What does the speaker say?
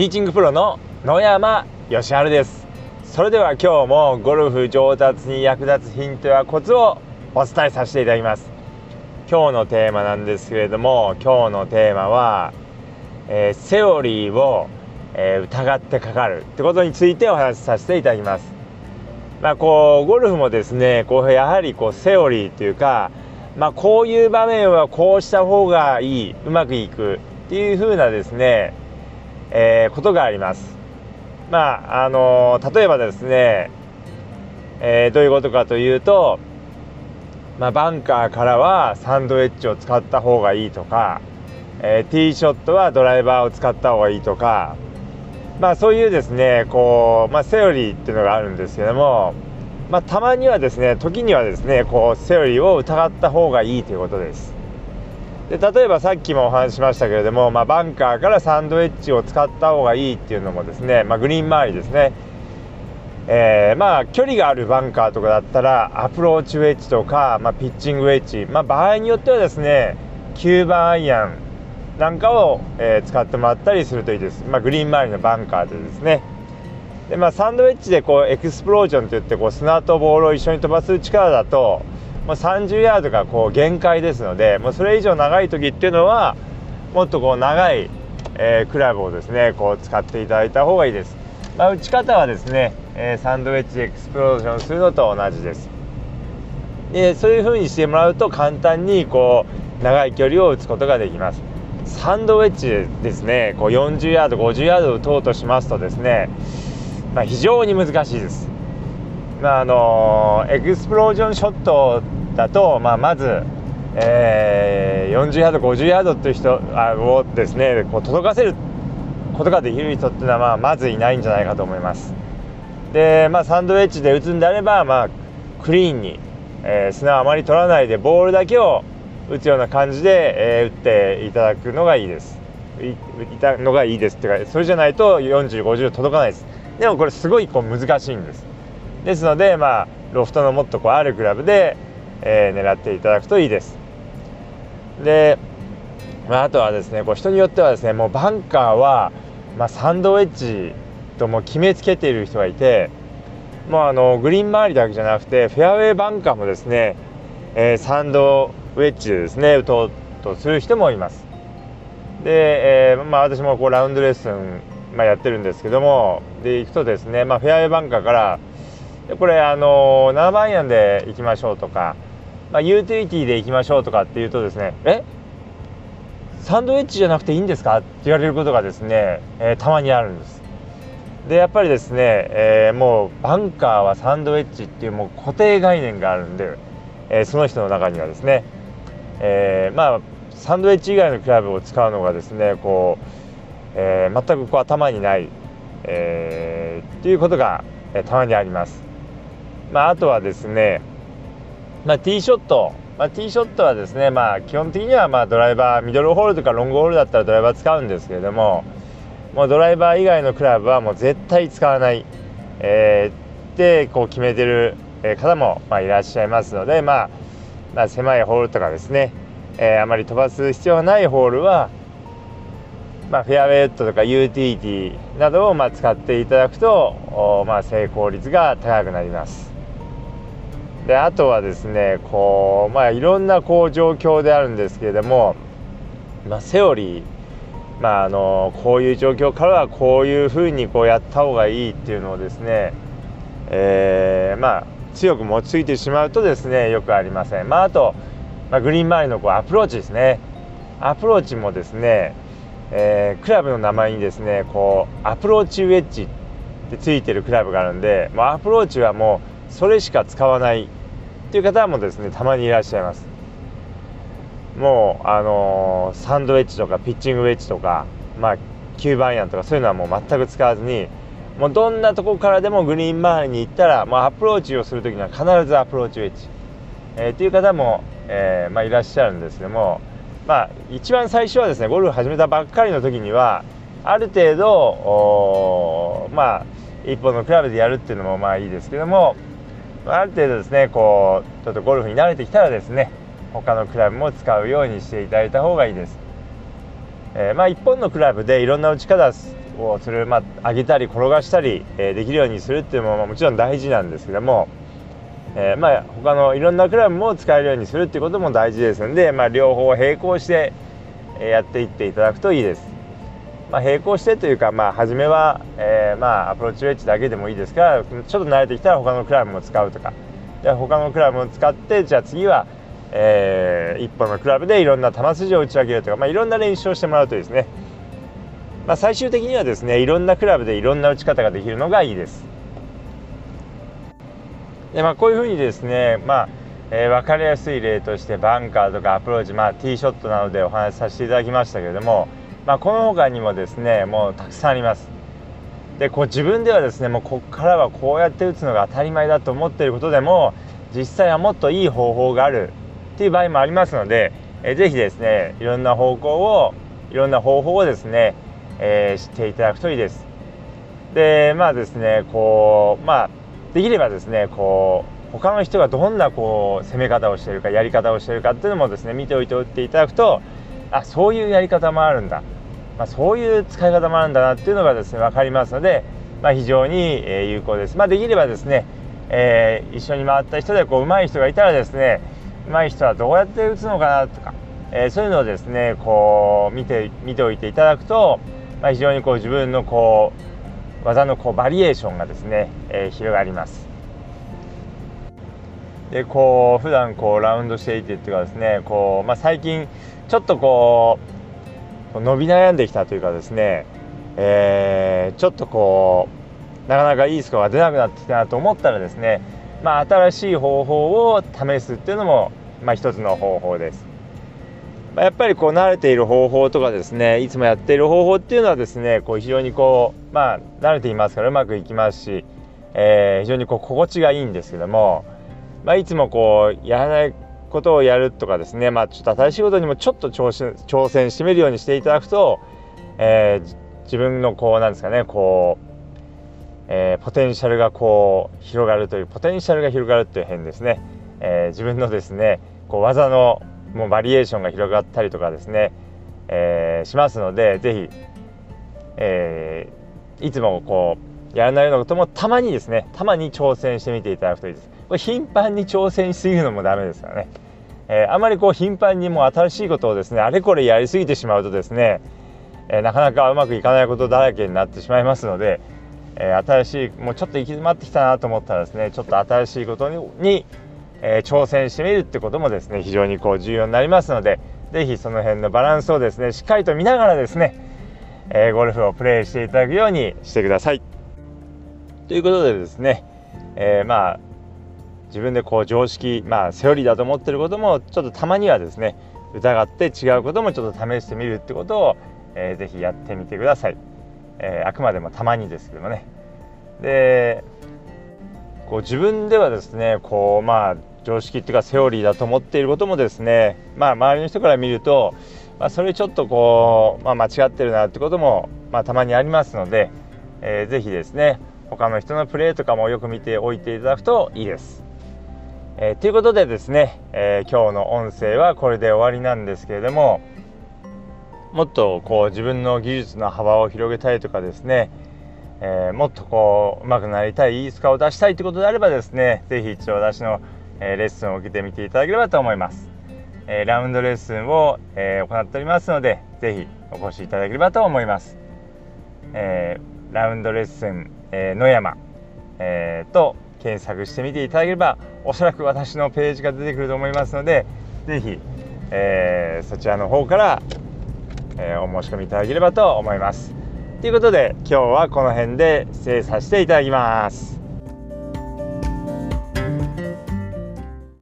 ティーチングプロの野山義晴です。それでは今日もゴルフ上達に役立つヒントやコツをお伝えさせていただきます。今日のテーマなんですけれども今日のテーマは、えー、セオリーを、えー、疑ってかかるってことについてお話しさせていただきます。まあこうゴルフもですねこうやはりこうセオリーというかまあこういう場面はこうした方がいいうまくいくっていう風なですねえー、ことがあります。まああの例えばですね、えー、どういうことかというと、まあ、バンカーからはサンドウェッジを使った方がいいとか、えー、ティーショットはドライバーを使った方がいいとか、まあ、そういうですねこう、まあ、セオリーっていうのがあるんですけども、まあ、たまにはですね時にはですねこうセオリーを疑った方がいいということです。で例えばさっきもお話ししましたけれども、まあ、バンカーからサンドウェッジを使った方がいいっていうのもですね、まあ、グリーン周りですね、えー、まあ距離があるバンカーとかだったらアプローチウェッジとか、まあ、ピッチングウェッジ、まあ、場合によってはですね9番アイアンなんかを、えー、使ってもらったりするといいです、まあ、グリーン周りのバンカーでですね。で、まあ、サンドウェッジでこうエクスプロージョンといってこう砂とボールを一緒に飛ばす力だともう30ヤードがこう限界ですのでもうそれ以上長い時っていうのはもっとこう長い、えー、クラブをですねこう使っていただいた方がいいです、まあ、打ち方はですね、えー、サンドウェッジエクスプロージョンするのと同じです。でそういう風にしてもらうと簡単にこう長い距離を打つことができます。サンドウェッジですねこう40ヤード50ヤード打とうとしますとですね、まあ、非常に難しいです。まああのエクスプロージョンショットだと、まあ、まず、えー、40ヤード50ヤードっていう人をですねこう届かせることができる人っていうのは、まあ、まずいないんじゃないかと思います。で、まあ、サンドウェッジで打つんであれば、まあ、クリーンに、えー、砂をあまり取らないでボールだけを打つような感じで、えー、打っていただくのがいいです。いたのがいいですっていうかそれじゃないと4050届かないです。でもこれすごいこう難しいんです。ですのでまあロフトのもっとこうあるクラブで、えー、狙っていただくといいです。で、まあ、あとはですねこう人によってはですねもうバンカーは、まあ、サンドウェッジとも決めつけている人がいてもうあのグリーン周りだけじゃなくてフェアウェイバンカーもですね、えー、サンドウェッジでですね打とうとする人もいます。で、えー、まあ、私もこうラウンドレッスン、まあ、やってるんですけどもで行くとですね、まあ、フェアウェイバンカーからこれあの7番アイアンで行きましょうとかまあ、ユーティリティで行きましょうとかっていうとですねえ？サンドウェッジじゃなくていいんですか？って言われることがですね、えー、たまにあるんです。でやっぱりですね、えー、もうバンカーはサンドウェッジっていうもう固定概念があるんで、えー、その人の中にはですね、えまあサンドウェッジ以外のクラブを使うのがですねこう、え全くこう頭にない、えっていうことが、えたまにあります。まあ、あとはですねまあ、ティーショット、まあ、ティーショットはですね、まあ、基本的にはまドライバーミドルホールとかロングホールだったらドライバー使うんですけれどももうドライバー以外のクラブはもう絶対使わない、えー、ってこう決めてる方もまいらっしゃいますので、まあ、まあ狭いホールとかですね、えー、あまり飛ばす必要がないホールは、まあ、フェアウェイウッドとかユーティリティなどをま使っていただくと、ま、成功率が高くなります。であとはですねこうまあいろんなこう状況であるんですけれども、まあ、セオリーまあ、あのこういう状況からはこういうふうにこうやった方がいいっていうのをですね、えー、まあ強く持ちついてしまうとですねよくありません。まあ、あと、まあ、グリーン周りのこうアプローチですねアプローチもですね、えー、クラブの名前にですねこうアプローチウェッジってついてるクラブがあるんで、まあ、アプローチはもうそれしか使わないっていう方もですねたまにいらっしゃいます。もうあのー、サンドウェッジとかピッチングウェッジとかまあ9番アイアンとかそういうのはもう全く使わずにもうどんなとこからでもグリーン周りに行ったら、まあ、アプローチをする時には必ずアプローチウェッジ、えー、っていう方も、えー、まあ、いらっしゃるんですけどもまあ一番最初はですねゴルフ始めたばっかりの時にはある程度まあ一本のクラブでやるっていうのもまあいいですけどもある程度ですねこうちょっとゴルフに慣れてきたらですね他のクラブも使うようにしていただいた方がいいです、えー、まあ1本のクラブでいろんな打ち方をする、まあ、上げたり転がしたり、えー、できるようにするっていうのももちろん大事なんですけども、えー、まあ他のいろんなクラブも使えるようにするっていうことも大事ですので、まあ、両方並行してやっていっていただくといいです。まあ、並行してというか、まあ、初めは、えー、まあ、アプローチウェッジだけでもいいですからちょっと慣れてきたら他のクラブも使うとかで他のクラブも使ってじゃあ次は、えー、一本のクラブでいろんな球筋を打ち分けるとか、まあ、いろんな練習をしてもらうとですね、まあ、最終的にはですねいろんなクラブでいろんな打ち方ができるのがいいです。でまあ、こういうふうにですね、まあえー、分かりやすい例としてバンカーとかアプローチ、まあ、ティーショットなどでお話しさせていただきましたけれども、まあ、この他にもですねもうたくさんあります。でこう自分ではですねもうここからはこうやって打つのが当たり前だと思っていることでも実際はもっといい方法があるっていう場合もありますので、えー、ぜひですねいろんな方向をいろんな方法をですね、えー、知っていただくといいです。でまあですねこうまあできればですねこう他の人がどんなこう攻め方をしているかやり方をしているかっていうのもですね見ておいておいていただくとあそういうやり方もあるんだ、まあ、そういう使い方もあるんだなっていうのがですね分かりますので、まあ、非常に有効です。まあ、できればですね、えー、一緒に回った人でこう上手い人がいたらですね上手い人はどうやって打つのかなとか、えー、そういうのをですねこう見て見ておいていただくと、まあ、非常にこう自分のこう技のこうバリエーションがですね、えー、広がります。でこう普段こうラウンドしていてっていうかですねこう、まあ、最近ちょっとこう伸び悩んできたというかですね、えー、ちょっとこうなかなかいいスコアが出なくなってきたなと思ったらですね、まあ、新しい方法を試すっていうのも、まあ、一つの方法です。まあ、やっぱりこう慣れている方法とかですねいつもやっている方法っていうのはですねこう非常にこうまあ慣れていますからうまくいきますし、えー、非常にこう心地がいいんですけども、まあ、いつもこうやらないことをやるとかですね。まあちょっと新しいことにもちょっと挑戦挑戦してみるようにしていただくと、えー、自分のこうなんですかねこうえー、ポテンシャルがこう広がるというポテンシャルが広がるという変ですね、えー、自分のですねこう技のもうバリエーションが広がったりとかですね、えー、しますので是非、えー、いつもこうやらないようなこともたまにですねたまに挑戦してみていただくといいです。これ頻繁に挑戦しすぎるのもダメですからね、えー、あまりこう頻繁にもう新しいことをですねあれこれやりすぎてしまうとですね、えなかなかうまくいかないことだらけになってしまいますので、え新しいもうちょっと行き詰まってきたなと思ったらですねちょっと新しいことにえ、挑戦してみるってこともですね非常にこう重要になりますので是非その辺のバランスをですねしっかりと見ながらですね、え、ゴルフをプレーしていただくようにしてください。ということでですね、えー、まあ自分でこう常識まあセオリーだと思ってることもちょっとたまにはですね疑って違うこともちょっと試してみるってことを、えー、ぜひやってみてください、えー、あくまでもたまにですけどもねでこう自分ではですねこうまあ常識っていうかセオリーだと思っていることもですねまあ周りの人から見ると、まあ、それちょっとこう、まあ、間違ってるなってことも、まあ、たまにありますので、えー、ぜひですね他の人のプレーとかもよく見ておいていただくといいです。えー、ということでですね、えー、今日の音声はこれで終わりなんですけれどももっとこう自分の技術の幅を広げたいとかですね、えー、もっとこう上手くなりたいいいスカを出したいということであればですね是非一度私のえレッスンを受けてみていただければと思います、えラウンドレッスンを、え行っておりますので是非お越しいただければと思います、えラウンドレッスン、え野山、えーと検索してみていただければおそらく私のページが出てくると思いますので是非、えー、そちらの方から、えー、お申し込みいただければと思います。ということで今日はこの辺で失礼させていただきます。